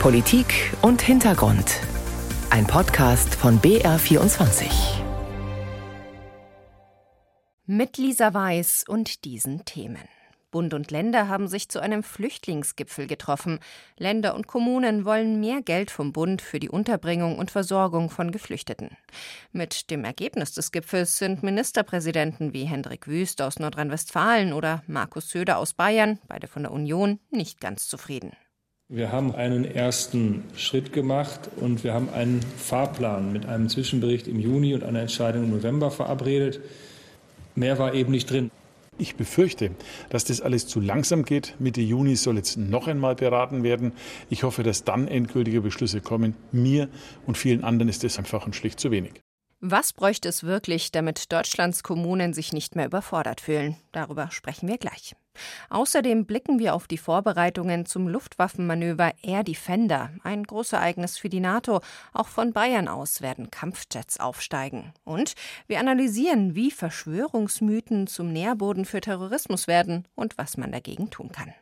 Politik und Hintergrund. Ein Podcast von BR24. Mit Lisa Weiß und diesen Themen. Bund und Länder haben sich zu einem Flüchtlingsgipfel getroffen. Länder und Kommunen wollen mehr Geld vom Bund für die Unterbringung und Versorgung von Geflüchteten. Mit dem Ergebnis des Gipfels sind Ministerpräsidenten wie Hendrik Wüst aus Nordrhein-Westfalen oder Markus Söder aus Bayern, beide von der Union, nicht ganz zufrieden. Wir haben einen ersten Schritt gemacht und wir haben einen Fahrplan mit einem Zwischenbericht im Juni und einer Entscheidung im November verabredet. Mehr war eben nicht drin. Ich befürchte, dass das alles zu langsam geht. Mitte Juni soll jetzt noch einmal beraten werden. Ich hoffe, dass dann endgültige Beschlüsse kommen. Mir und vielen anderen ist das einfach und schlicht zu wenig. Was bräuchte es wirklich, damit Deutschlands Kommunen sich nicht mehr überfordert fühlen? Darüber sprechen wir gleich. Außerdem blicken wir auf die Vorbereitungen zum Luftwaffenmanöver Air Defender, ein Großereignis für die NATO. Auch von Bayern aus werden Kampfjets aufsteigen. Und wir analysieren, wie Verschwörungsmythen zum Nährboden für Terrorismus werden und was man dagegen tun kann.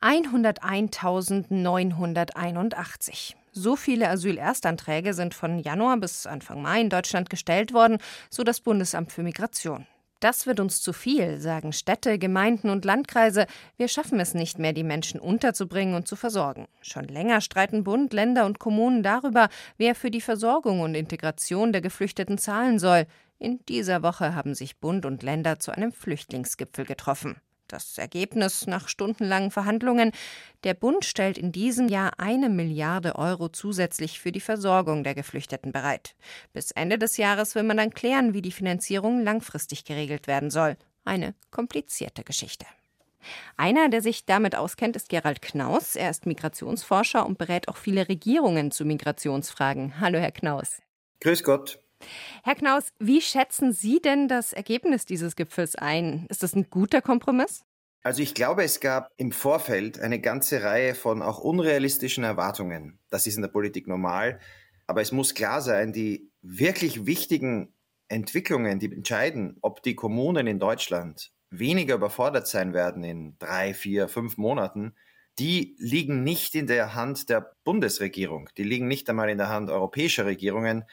101.981. So viele Asylerstanträge sind von Januar bis Anfang Mai in Deutschland gestellt worden, so das Bundesamt für Migration. Das wird uns zu viel, sagen Städte, Gemeinden und Landkreise. Wir schaffen es nicht mehr, die Menschen unterzubringen und zu versorgen. Schon länger streiten Bund, Länder und Kommunen darüber, wer für die Versorgung und Integration der Geflüchteten zahlen soll. In dieser Woche haben sich Bund und Länder zu einem Flüchtlingsgipfel getroffen. Das Ergebnis nach stundenlangen Verhandlungen. Der Bund stellt in diesem Jahr eine Milliarde Euro zusätzlich für die Versorgung der Geflüchteten bereit. Bis Ende des Jahres will man dann klären, wie die Finanzierung langfristig geregelt werden soll. Eine komplizierte Geschichte. Einer, der sich damit auskennt, ist Gerald Knaus. Er ist Migrationsforscher und berät auch viele Regierungen zu Migrationsfragen. Hallo, Herr Knaus. Grüß Gott. Herr Knaus, wie schätzen Sie denn das Ergebnis dieses Gipfels ein? Ist das ein guter Kompromiss? Also ich glaube, es gab im Vorfeld eine ganze Reihe von auch unrealistischen Erwartungen. Das ist in der Politik normal. Aber es muss klar sein, die wirklich wichtigen Entwicklungen, die entscheiden, ob die Kommunen in Deutschland weniger überfordert sein werden in drei, vier, fünf Monaten, die liegen nicht in der Hand der Bundesregierung. Die liegen nicht einmal in der Hand europäischer Regierungen,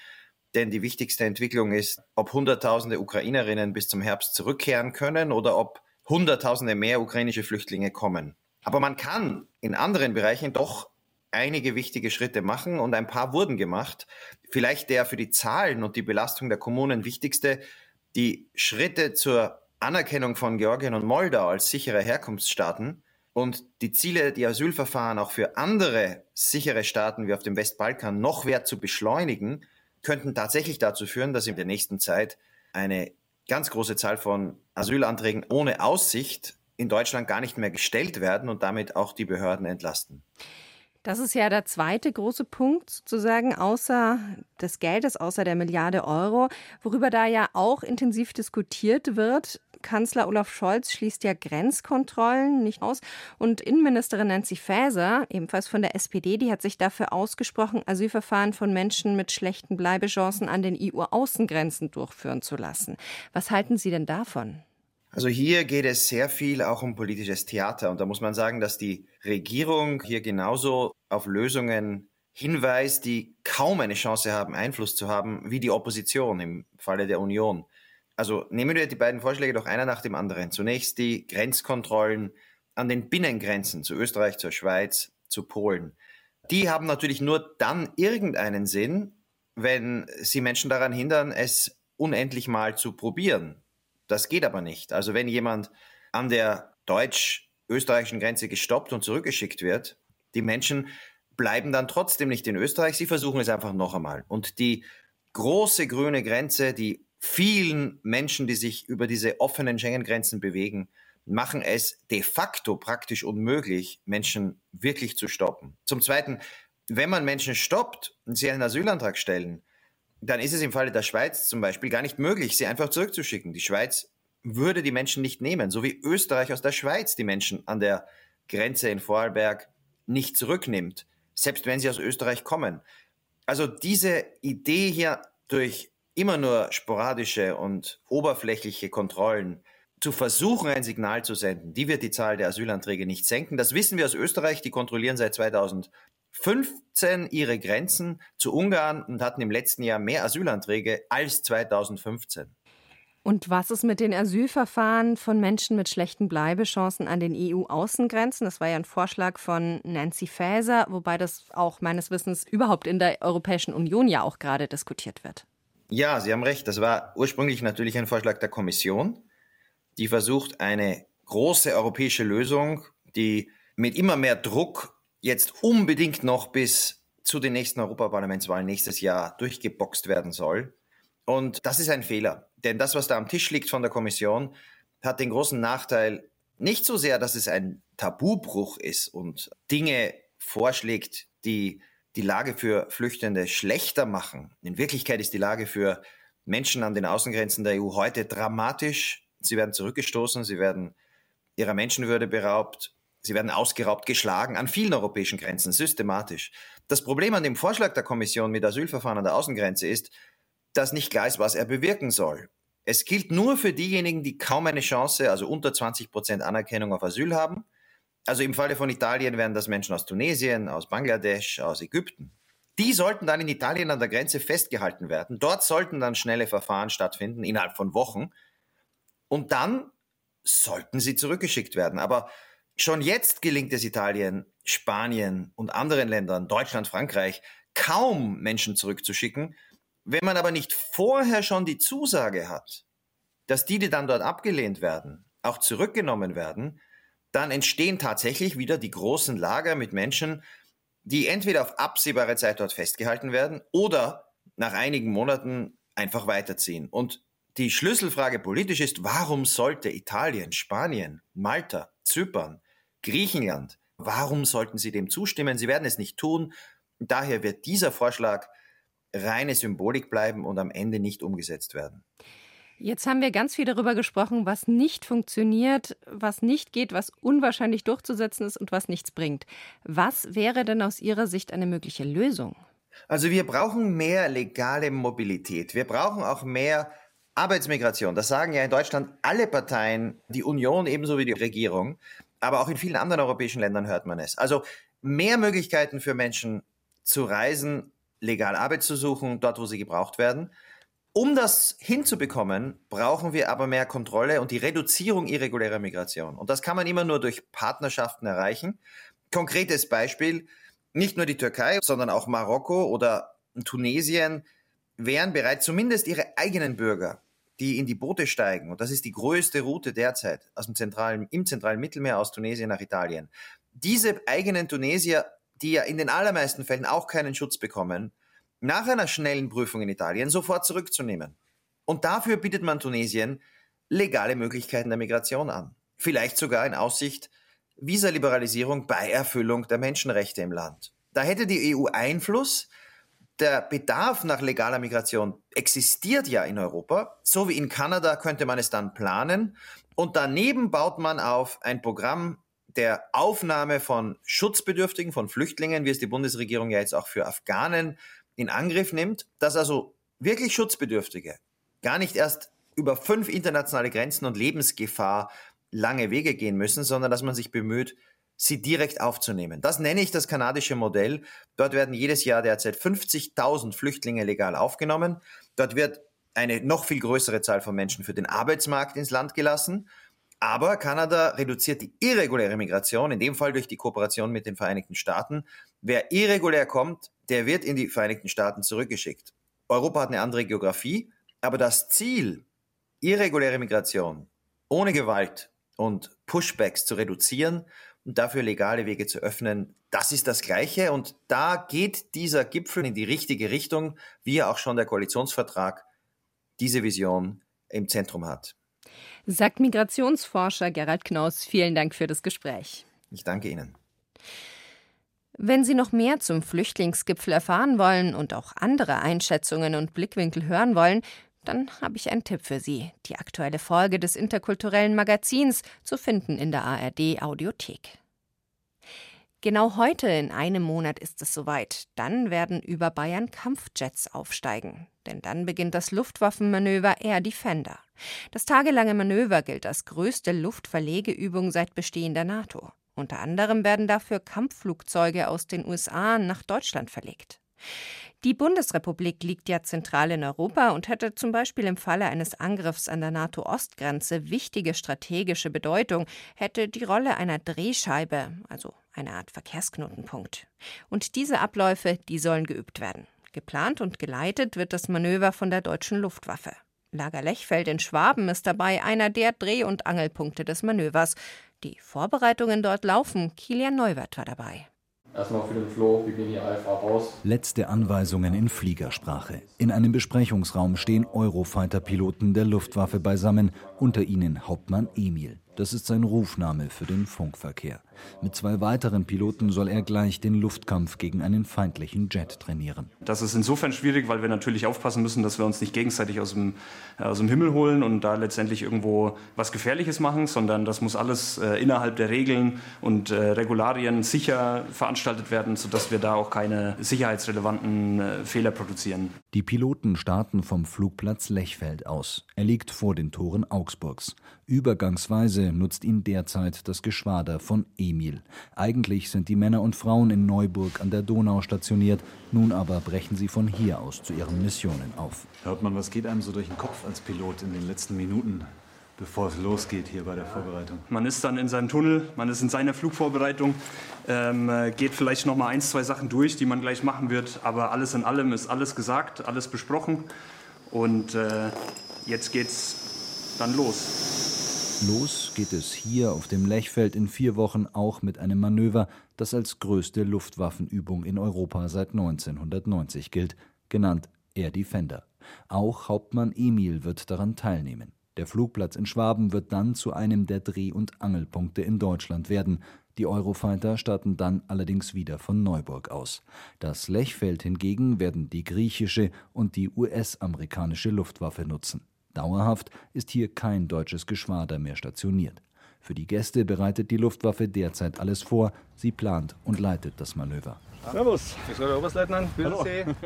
denn die wichtigste Entwicklung ist, ob Hunderttausende Ukrainerinnen bis zum Herbst zurückkehren können oder ob Hunderttausende mehr ukrainische Flüchtlinge kommen. Aber man kann in anderen Bereichen doch einige wichtige Schritte machen und ein paar wurden gemacht. Vielleicht der für die Zahlen und die Belastung der Kommunen wichtigste, die Schritte zur Anerkennung von Georgien und Moldau als sichere Herkunftsstaaten und die Ziele, die Asylverfahren auch für andere sichere Staaten wie auf dem Westbalkan noch wert zu beschleunigen, könnten tatsächlich dazu führen, dass in der nächsten Zeit eine ganz große Zahl von Asylanträgen ohne Aussicht in Deutschland gar nicht mehr gestellt werden und damit auch die Behörden entlasten. Das ist ja der zweite große Punkt sozusagen, außer des Geldes, außer der Milliarde Euro, worüber da ja auch intensiv diskutiert wird, Kanzler Olaf Scholz schließt ja Grenzkontrollen nicht aus. Und Innenministerin Nancy Faeser, ebenfalls von der SPD, die hat sich dafür ausgesprochen, Asylverfahren von Menschen mit schlechten Bleibechancen an den EU-Außengrenzen durchführen zu lassen. Was halten Sie denn davon? Also hier geht es sehr viel auch um politisches Theater. Und da muss man sagen, dass die Regierung hier genauso auf Lösungen hinweist, die kaum eine Chance haben, Einfluss zu haben, wie die Opposition im Falle der Union. Also nehmen wir die beiden Vorschläge doch einer nach dem anderen. Zunächst die Grenzkontrollen an den Binnengrenzen zu Österreich, zur Schweiz, zu Polen. Die haben natürlich nur dann irgendeinen Sinn, wenn sie Menschen daran hindern, es unendlich mal zu probieren. Das geht aber nicht. Also wenn jemand an der deutsch-österreichischen Grenze gestoppt und zurückgeschickt wird, die Menschen bleiben dann trotzdem nicht in Österreich, sie versuchen es einfach noch einmal. Und die große grüne Grenze, die vielen Menschen, die sich über diese offenen Schengen-Grenzen bewegen, machen es de facto praktisch unmöglich, Menschen wirklich zu stoppen. Zum Zweiten, wenn man Menschen stoppt und sie einen Asylantrag stellen, dann ist es im Falle der Schweiz zum Beispiel gar nicht möglich, sie einfach zurückzuschicken. Die Schweiz würde die Menschen nicht nehmen, so wie Österreich aus der Schweiz die Menschen an der Grenze in Vorarlberg nicht zurücknimmt, selbst wenn sie aus Österreich kommen. Also diese Idee hier durch immer nur sporadische und oberflächliche Kontrollen zu versuchen, ein Signal zu senden, die wird die Zahl der Asylanträge nicht senken. Das wissen wir aus Österreich. Die kontrollieren seit 2015 ihre Grenzen zu Ungarn und hatten im letzten Jahr mehr Asylanträge als 2015. Und was ist mit den Asylverfahren von Menschen mit schlechten Bleibechancen an den EU-Außengrenzen? Das war ja ein Vorschlag von Nancy Faeser, wobei das auch meines Wissens überhaupt in der Europäischen Union ja auch gerade diskutiert wird. Ja, Sie haben recht. Das war ursprünglich natürlich ein Vorschlag der Kommission die versucht, eine große europäische Lösung, die mit immer mehr Druck jetzt unbedingt noch bis zu den nächsten Europaparlamentswahlen nächstes Jahr durchgeboxt werden soll. Und das ist ein Fehler. Denn das, was da am Tisch liegt von der Kommission, hat den großen Nachteil, nicht so sehr, dass es ein Tabubruch ist und Dinge vorschlägt, die die Lage für Flüchtende schlechter machen. In Wirklichkeit ist die Lage für Menschen an den Außengrenzen der EU heute dramatisch sie werden zurückgestoßen, sie werden ihrer Menschenwürde beraubt, sie werden ausgeraubt, geschlagen an vielen europäischen Grenzen, systematisch. Das Problem an dem Vorschlag der Kommission mit Asylverfahren an der Außengrenze ist, dass nicht klar ist, was er bewirken soll. Es gilt nur für diejenigen, die kaum eine Chance, also unter 20 Prozent Anerkennung auf Asyl haben. Also im Falle von Italien wären das Menschen aus Tunesien, aus Bangladesch, aus Ägypten. Die sollten dann in Italien an der Grenze festgehalten werden. Dort sollten dann schnelle Verfahren stattfinden, innerhalb von Wochen. Und dann sollten sie zurückgeschickt werden. Aber schon jetzt gelingt es Italien, Spanien und anderen Ländern, Deutschland, Frankreich, kaum Menschen zurückzuschicken. Wenn man aber nicht vorher schon die Zusage hat, dass die, die dann dort abgelehnt werden, auch zurückgenommen werden, dann entstehen tatsächlich wieder die großen Lager mit Menschen, die entweder auf absehbare Zeit dort festgehalten werden oder nach einigen Monaten einfach weiterziehen. Und die Schlüsselfrage politisch ist, warum sollte Italien, Spanien, Malta, Zypern, Griechenland, warum sollten sie dem zustimmen? Sie werden es nicht tun. Daher wird dieser Vorschlag reine Symbolik bleiben und am Ende nicht umgesetzt werden. Jetzt haben wir ganz viel darüber gesprochen, was nicht funktioniert, was nicht geht, was unwahrscheinlich durchzusetzen ist und was nichts bringt. Was wäre denn aus Ihrer Sicht eine mögliche Lösung? Also wir brauchen mehr legale Mobilität. Wir brauchen auch mehr Arbeitsmigration, das sagen ja in Deutschland alle Parteien, die Union ebenso wie die Regierung, aber auch in vielen anderen europäischen Ländern hört man es. Also mehr Möglichkeiten für Menschen zu reisen, legal Arbeit zu suchen, dort wo sie gebraucht werden. Um das hinzubekommen, brauchen wir aber mehr Kontrolle und die Reduzierung irregulärer Migration. Und das kann man immer nur durch Partnerschaften erreichen. Konkretes Beispiel, nicht nur die Türkei, sondern auch Marokko oder Tunesien wären bereit, zumindest ihre eigenen Bürger die in die Boote steigen, und das ist die größte Route derzeit aus dem zentralen, im zentralen Mittelmeer aus Tunesien nach Italien. Diese eigenen Tunesier, die ja in den allermeisten Fällen auch keinen Schutz bekommen, nach einer schnellen Prüfung in Italien sofort zurückzunehmen. Und dafür bietet man Tunesien legale Möglichkeiten der Migration an. Vielleicht sogar in Aussicht Visaliberalisierung bei Erfüllung der Menschenrechte im Land. Da hätte die EU Einfluss, der Bedarf nach legaler Migration existiert ja in Europa. So wie in Kanada könnte man es dann planen. Und daneben baut man auf ein Programm der Aufnahme von Schutzbedürftigen, von Flüchtlingen, wie es die Bundesregierung ja jetzt auch für Afghanen in Angriff nimmt, dass also wirklich Schutzbedürftige gar nicht erst über fünf internationale Grenzen und Lebensgefahr lange Wege gehen müssen, sondern dass man sich bemüht, sie direkt aufzunehmen. Das nenne ich das kanadische Modell. Dort werden jedes Jahr derzeit 50.000 Flüchtlinge legal aufgenommen. Dort wird eine noch viel größere Zahl von Menschen für den Arbeitsmarkt ins Land gelassen. Aber Kanada reduziert die irreguläre Migration, in dem Fall durch die Kooperation mit den Vereinigten Staaten. Wer irregulär kommt, der wird in die Vereinigten Staaten zurückgeschickt. Europa hat eine andere Geografie, aber das Ziel, irreguläre Migration ohne Gewalt und Pushbacks zu reduzieren, und dafür legale Wege zu öffnen, das ist das Gleiche. Und da geht dieser Gipfel in die richtige Richtung, wie ja auch schon der Koalitionsvertrag diese Vision im Zentrum hat. Sagt Migrationsforscher Gerald Knaus. Vielen Dank für das Gespräch. Ich danke Ihnen. Wenn Sie noch mehr zum Flüchtlingsgipfel erfahren wollen und auch andere Einschätzungen und Blickwinkel hören wollen, dann habe ich einen Tipp für Sie. Die aktuelle Folge des interkulturellen Magazins zu finden in der ARD Audiothek. Genau heute in einem Monat ist es soweit. Dann werden über Bayern Kampfjets aufsteigen. Denn dann beginnt das Luftwaffenmanöver Air Defender. Das tagelange Manöver gilt als größte Luftverlegeübung seit Bestehen der NATO. Unter anderem werden dafür Kampfflugzeuge aus den USA nach Deutschland verlegt. Die Bundesrepublik liegt ja zentral in Europa und hätte zum Beispiel im Falle eines Angriffs an der NATO-Ostgrenze wichtige strategische Bedeutung, hätte die Rolle einer Drehscheibe, also eine Art Verkehrsknotenpunkt. Und diese Abläufe, die sollen geübt werden. Geplant und geleitet wird das Manöver von der deutschen Luftwaffe. Lager Lechfeld in Schwaben ist dabei einer der Dreh- und Angelpunkte des Manövers. Die Vorbereitungen dort laufen. Kilian Neuwert war dabei. Erstmal für den Flo, wir gehen hier einfach raus. Letzte Anweisungen in Fliegersprache. In einem Besprechungsraum stehen Eurofighter-Piloten der Luftwaffe beisammen, unter ihnen Hauptmann Emil. Das ist sein Rufname für den Funkverkehr. Mit zwei weiteren Piloten soll er gleich den Luftkampf gegen einen feindlichen Jet trainieren. Das ist insofern schwierig, weil wir natürlich aufpassen müssen, dass wir uns nicht gegenseitig aus dem, äh, aus dem Himmel holen und da letztendlich irgendwo was Gefährliches machen, sondern das muss alles äh, innerhalb der Regeln und äh, Regularien sicher veranstaltet werden, sodass wir da auch keine sicherheitsrelevanten äh, Fehler produzieren. Die Piloten starten vom Flugplatz Lechfeld aus. Er liegt vor den Toren Augsburgs. Übergangsweise nutzt ihn derzeit das Geschwader von Emil. Eigentlich sind die Männer und Frauen in Neuburg an der Donau stationiert, nun aber brechen sie von hier aus zu ihren Missionen auf. Hört man, was geht einem so durch den Kopf als Pilot in den letzten Minuten? bevor es losgeht hier bei der Vorbereitung? Man ist dann in seinem Tunnel, man ist in seiner Flugvorbereitung, ähm, geht vielleicht noch mal ein, zwei Sachen durch, die man gleich machen wird, aber alles in allem ist alles gesagt, alles besprochen und äh, jetzt geht's dann los. Los geht es hier auf dem Lechfeld in vier Wochen auch mit einem Manöver, das als größte Luftwaffenübung in Europa seit 1990 gilt, genannt Air Defender. Auch Hauptmann Emil wird daran teilnehmen. Der Flugplatz in Schwaben wird dann zu einem der Dreh- und Angelpunkte in Deutschland werden. Die Eurofighter starten dann allerdings wieder von Neuburg aus. Das Lechfeld hingegen werden die griechische und die US-amerikanische Luftwaffe nutzen. Dauerhaft ist hier kein deutsches Geschwader mehr stationiert. Für die Gäste bereitet die Luftwaffe derzeit alles vor. Sie plant und leitet das Manöver. Servus, Oberstleutnant.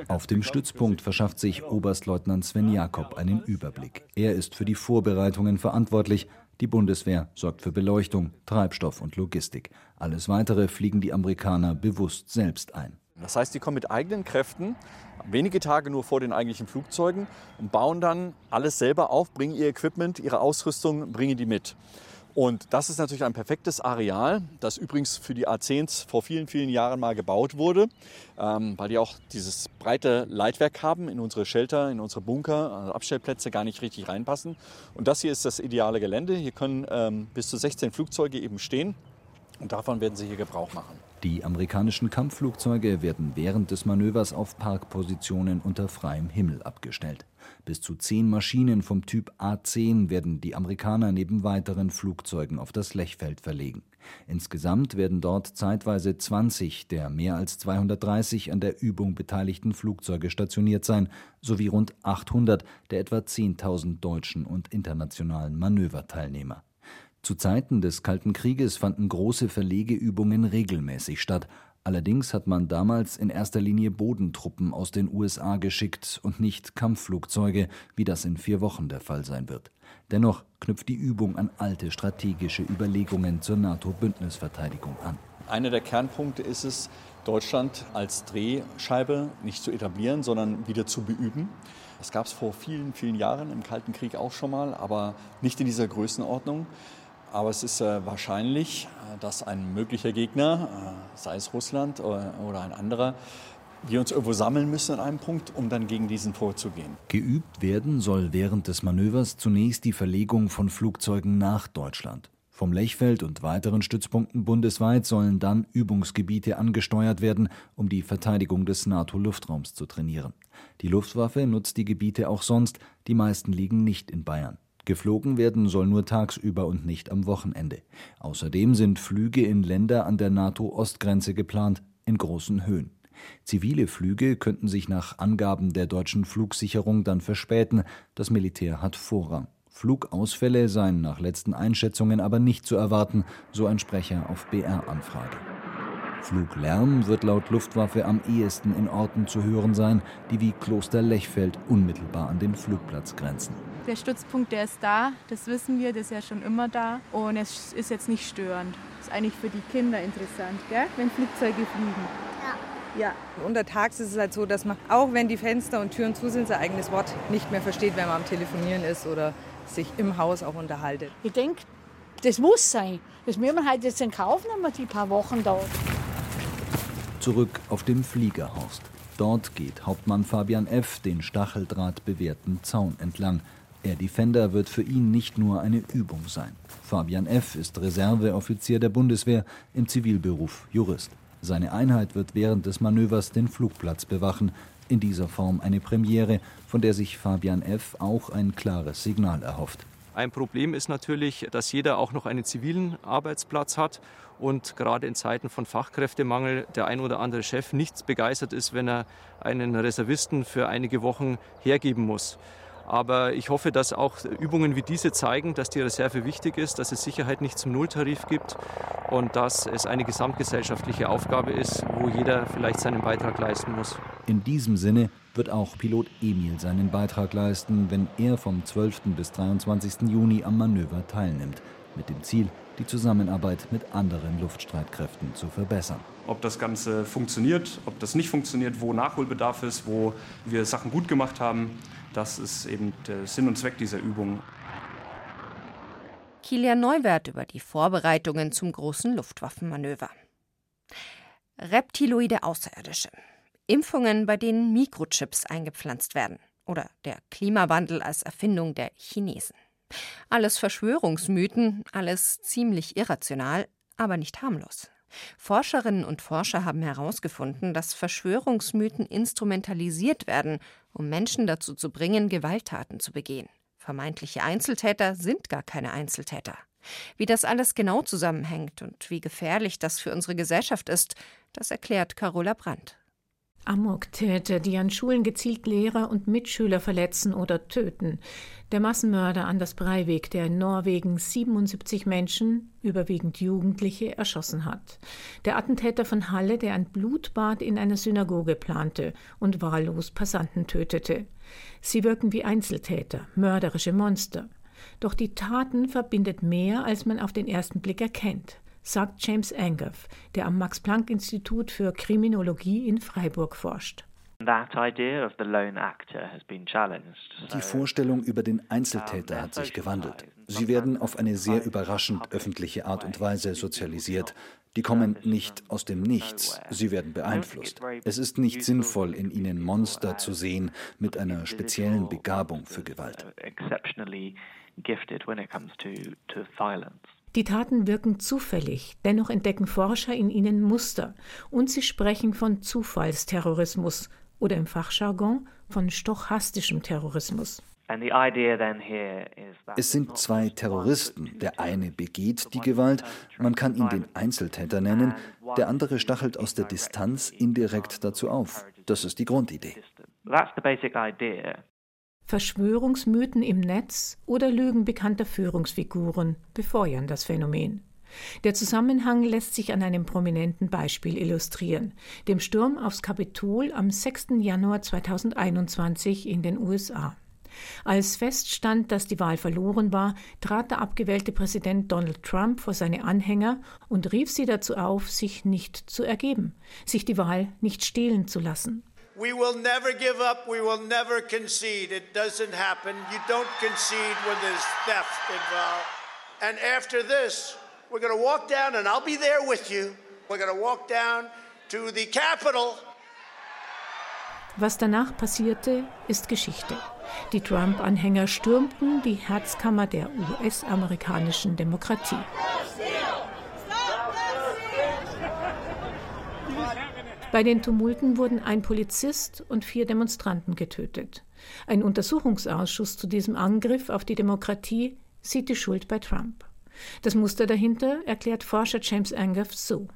Auf dem Stützpunkt verschafft sich Oberstleutnant Sven Jakob einen Überblick. Er ist für die Vorbereitungen verantwortlich. Die Bundeswehr sorgt für Beleuchtung, Treibstoff und Logistik. Alles Weitere fliegen die Amerikaner bewusst selbst ein. Das heißt, die kommen mit eigenen Kräften wenige Tage nur vor den eigentlichen Flugzeugen und bauen dann alles selber auf, bringen ihr Equipment, ihre Ausrüstung, bringen die mit. Und das ist natürlich ein perfektes Areal, das übrigens für die A10s vor vielen, vielen Jahren mal gebaut wurde, ähm, weil die auch dieses breite Leitwerk haben in unsere Shelter, in unsere Bunker, also Abstellplätze gar nicht richtig reinpassen. Und das hier ist das ideale Gelände. Hier können ähm, bis zu 16 Flugzeuge eben stehen und davon werden sie hier Gebrauch machen. Die amerikanischen Kampfflugzeuge werden während des Manövers auf Parkpositionen unter freiem Himmel abgestellt. Bis zu zehn Maschinen vom Typ A-10 werden die Amerikaner neben weiteren Flugzeugen auf das Lechfeld verlegen. Insgesamt werden dort zeitweise 20 der mehr als 230 an der Übung beteiligten Flugzeuge stationiert sein, sowie rund 800 der etwa 10.000 deutschen und internationalen Manöverteilnehmer. Zu Zeiten des Kalten Krieges fanden große Verlegeübungen regelmäßig statt. Allerdings hat man damals in erster Linie Bodentruppen aus den USA geschickt und nicht Kampfflugzeuge, wie das in vier Wochen der Fall sein wird. Dennoch knüpft die Übung an alte strategische Überlegungen zur NATO-Bündnisverteidigung an. Einer der Kernpunkte ist es, Deutschland als Drehscheibe nicht zu etablieren, sondern wieder zu beüben. Das gab es vor vielen, vielen Jahren im Kalten Krieg auch schon mal, aber nicht in dieser Größenordnung. Aber es ist äh, wahrscheinlich, äh, dass ein möglicher Gegner, äh, sei es Russland oder, oder ein anderer, wir uns irgendwo sammeln müssen an einem Punkt, um dann gegen diesen vorzugehen. Geübt werden soll während des Manövers zunächst die Verlegung von Flugzeugen nach Deutschland. Vom Lechfeld und weiteren Stützpunkten bundesweit sollen dann Übungsgebiete angesteuert werden, um die Verteidigung des NATO-Luftraums zu trainieren. Die Luftwaffe nutzt die Gebiete auch sonst, die meisten liegen nicht in Bayern. Geflogen werden soll nur tagsüber und nicht am Wochenende. Außerdem sind Flüge in Länder an der NATO-Ostgrenze geplant, in großen Höhen. Zivile Flüge könnten sich nach Angaben der deutschen Flugsicherung dann verspäten, das Militär hat Vorrang. Flugausfälle seien nach letzten Einschätzungen aber nicht zu erwarten, so ein Sprecher auf BR-Anfrage. Fluglärm wird laut Luftwaffe am ehesten in Orten zu hören sein, die wie Kloster Lechfeld unmittelbar an den Flugplatz grenzen. Der Stützpunkt, der ist da, das wissen wir, das ist ja schon immer da und es ist jetzt nicht störend. Das ist eigentlich für die Kinder interessant, gell? wenn Flugzeuge fliegen. Ja. Ja. Untertags ist es halt so, dass man, auch wenn die Fenster und Türen zu sind, sein eigenes Wort nicht mehr versteht, wenn man am Telefonieren ist oder sich im Haus auch unterhaltet. Ich denke, das muss sein. Das müssen wir halt jetzt in Kauf nehmen, die paar Wochen da. Zurück auf dem Fliegerhorst. Dort geht Hauptmann Fabian F. den stacheldrahtbewehrten Zaun entlang. Air Defender wird für ihn nicht nur eine Übung sein. Fabian F. ist Reserveoffizier der Bundeswehr, im Zivilberuf Jurist. Seine Einheit wird während des Manövers den Flugplatz bewachen. In dieser Form eine Premiere, von der sich Fabian F. auch ein klares Signal erhofft. Ein Problem ist natürlich, dass jeder auch noch einen zivilen Arbeitsplatz hat und gerade in Zeiten von Fachkräftemangel der ein oder andere Chef nicht begeistert ist, wenn er einen Reservisten für einige Wochen hergeben muss. Aber ich hoffe, dass auch Übungen wie diese zeigen, dass die Reserve wichtig ist, dass es Sicherheit nicht zum Nulltarif gibt und dass es eine gesamtgesellschaftliche Aufgabe ist, wo jeder vielleicht seinen Beitrag leisten muss. In diesem Sinne wird auch Pilot Emil seinen Beitrag leisten, wenn er vom 12. bis 23. Juni am Manöver teilnimmt, mit dem Ziel, die Zusammenarbeit mit anderen Luftstreitkräften zu verbessern. Ob das Ganze funktioniert, ob das nicht funktioniert, wo Nachholbedarf ist, wo wir Sachen gut gemacht haben, das ist eben der Sinn und Zweck dieser Übung. Kilian Neuwert über die Vorbereitungen zum großen Luftwaffenmanöver. Reptiloide Außerirdische. Impfungen, bei denen Mikrochips eingepflanzt werden. Oder der Klimawandel als Erfindung der Chinesen. Alles Verschwörungsmythen, alles ziemlich irrational, aber nicht harmlos. Forscherinnen und Forscher haben herausgefunden, dass Verschwörungsmythen instrumentalisiert werden, um Menschen dazu zu bringen, Gewalttaten zu begehen. Vermeintliche Einzeltäter sind gar keine Einzeltäter. Wie das alles genau zusammenhängt und wie gefährlich das für unsere Gesellschaft ist, das erklärt Carola Brandt. Amoktäter, die an Schulen gezielt Lehrer und Mitschüler verletzen oder töten. Der Massenmörder Anders Breivik, der in Norwegen 77 Menschen, überwiegend Jugendliche, erschossen hat. Der Attentäter von Halle, der ein Blutbad in einer Synagoge plante und wahllos Passanten tötete. Sie wirken wie Einzeltäter, mörderische Monster. Doch die Taten verbindet mehr, als man auf den ersten Blick erkennt sagt James Angoff, der am Max-Planck-Institut für Kriminologie in Freiburg forscht. Die Vorstellung über den Einzeltäter hat sich gewandelt. Sie werden auf eine sehr überraschend öffentliche Art und Weise sozialisiert. Die kommen nicht aus dem Nichts, sie werden beeinflusst. Es ist nicht sinnvoll, in ihnen Monster zu sehen mit einer speziellen Begabung für Gewalt. Die Taten wirken zufällig, dennoch entdecken Forscher in ihnen Muster und sie sprechen von Zufallsterrorismus oder im Fachjargon von stochastischem Terrorismus. Es sind zwei Terroristen. Der eine begeht die Gewalt, man kann ihn den Einzeltäter nennen, der andere stachelt aus der Distanz indirekt dazu auf. Das ist die Grundidee. Verschwörungsmythen im Netz oder Lügen bekannter Führungsfiguren befeuern das Phänomen. Der Zusammenhang lässt sich an einem prominenten Beispiel illustrieren, dem Sturm aufs Kapitol am 6. Januar 2021 in den USA. Als feststand, dass die Wahl verloren war, trat der abgewählte Präsident Donald Trump vor seine Anhänger und rief sie dazu auf, sich nicht zu ergeben, sich die Wahl nicht stehlen zu lassen. We will never give up. We will never concede. It doesn't happen. You don't concede when there's theft involved. And after this, we're going to walk down, and I'll be there with you. We're going to walk down to the Capitol. Was danach passierte, ist Geschichte. Die Trump-Anhänger stürmten die Herzkammer der US-amerikanischen Demokratie. Bei den Tumulten wurden ein Polizist und vier Demonstranten getötet. Ein Untersuchungsausschuss zu diesem Angriff auf die Demokratie sieht die Schuld bei Trump. Das Muster dahinter erklärt Forscher James Angoff so.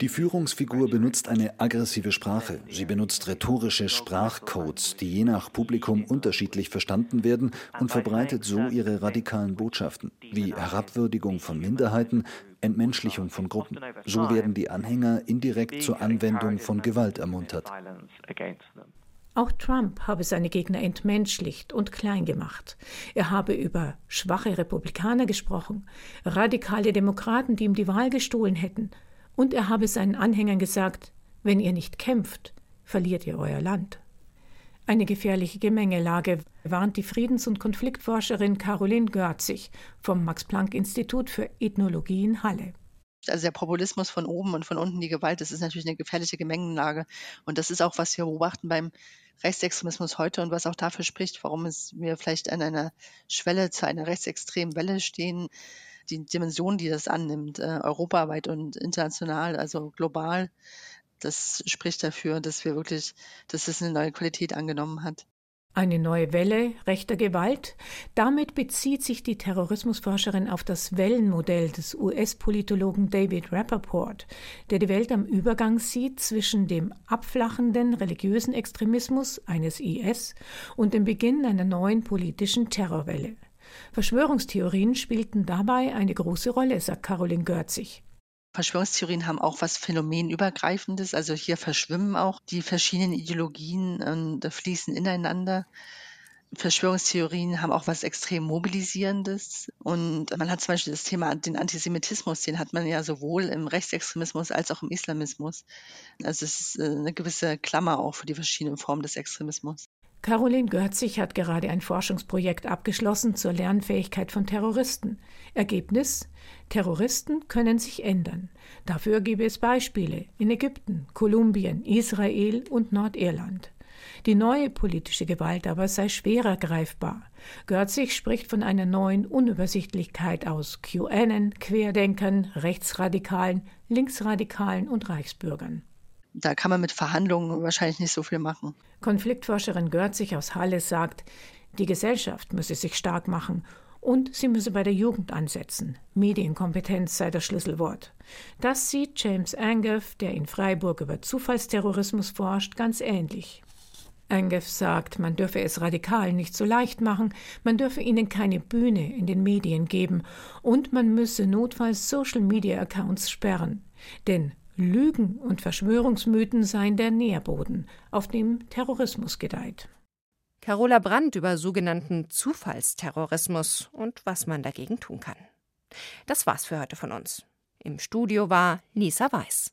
Die Führungsfigur benutzt eine aggressive Sprache. Sie benutzt rhetorische Sprachcodes, die je nach Publikum unterschiedlich verstanden werden und verbreitet so ihre radikalen Botschaften, wie Herabwürdigung von Minderheiten, Entmenschlichung von Gruppen. So werden die Anhänger indirekt zur Anwendung von Gewalt ermuntert. Auch Trump habe seine Gegner entmenschlicht und klein gemacht. Er habe über schwache Republikaner gesprochen, radikale Demokraten, die ihm die Wahl gestohlen hätten, und er habe seinen Anhängern gesagt, wenn ihr nicht kämpft, verliert ihr euer Land. Eine gefährliche Gemengelage, warnt die Friedens- und Konfliktforscherin Caroline Görzig vom Max-Planck-Institut für Ethnologie in Halle. Also der Populismus von oben und von unten die Gewalt, das ist natürlich eine gefährliche Gemengenlage. Und das ist auch, was wir beobachten beim Rechtsextremismus heute und was auch dafür spricht, warum es wir vielleicht an einer Schwelle zu einer rechtsextremen Welle stehen. Die Dimension, die das annimmt, äh, europaweit und international, also global, das spricht dafür, dass wir wirklich, dass es eine neue Qualität angenommen hat. Eine neue Welle rechter Gewalt? Damit bezieht sich die Terrorismusforscherin auf das Wellenmodell des US-Politologen David Rappaport, der die Welt am Übergang sieht zwischen dem abflachenden religiösen Extremismus eines IS und dem Beginn einer neuen politischen Terrorwelle. Verschwörungstheorien spielten dabei eine große Rolle, sagt Caroline Görzig. Verschwörungstheorien haben auch was Phänomenübergreifendes. Also hier verschwimmen auch die verschiedenen Ideologien und fließen ineinander. Verschwörungstheorien haben auch was extrem Mobilisierendes. Und man hat zum Beispiel das Thema, den Antisemitismus, den hat man ja sowohl im Rechtsextremismus als auch im Islamismus. Also es ist äh, eine gewisse Klammer auch für die verschiedenen Formen des Extremismus. Caroline Görzig hat gerade ein Forschungsprojekt abgeschlossen zur Lernfähigkeit von Terroristen. Ergebnis? Terroristen können sich ändern. Dafür gebe es Beispiele in Ägypten, Kolumbien, Israel und Nordirland. Die neue politische Gewalt aber sei schwerer greifbar. Görzig spricht von einer neuen Unübersichtlichkeit aus QAnon, Querdenkern, Rechtsradikalen, Linksradikalen und Reichsbürgern da kann man mit Verhandlungen wahrscheinlich nicht so viel machen. Konfliktforscherin Görzig aus Halle sagt, die Gesellschaft müsse sich stark machen und sie müsse bei der Jugend ansetzen. Medienkompetenz sei das Schlüsselwort. Das sieht James Angeff, der in Freiburg über Zufallsterrorismus forscht, ganz ähnlich. Angeff sagt, man dürfe es Radikalen nicht so leicht machen, man dürfe ihnen keine Bühne in den Medien geben und man müsse notfalls Social-Media-Accounts sperren. Denn Lügen und Verschwörungsmythen seien der Nährboden, auf dem Terrorismus gedeiht. Carola Brandt über sogenannten Zufallsterrorismus und was man dagegen tun kann. Das war's für heute von uns. Im Studio war Lisa Weiß.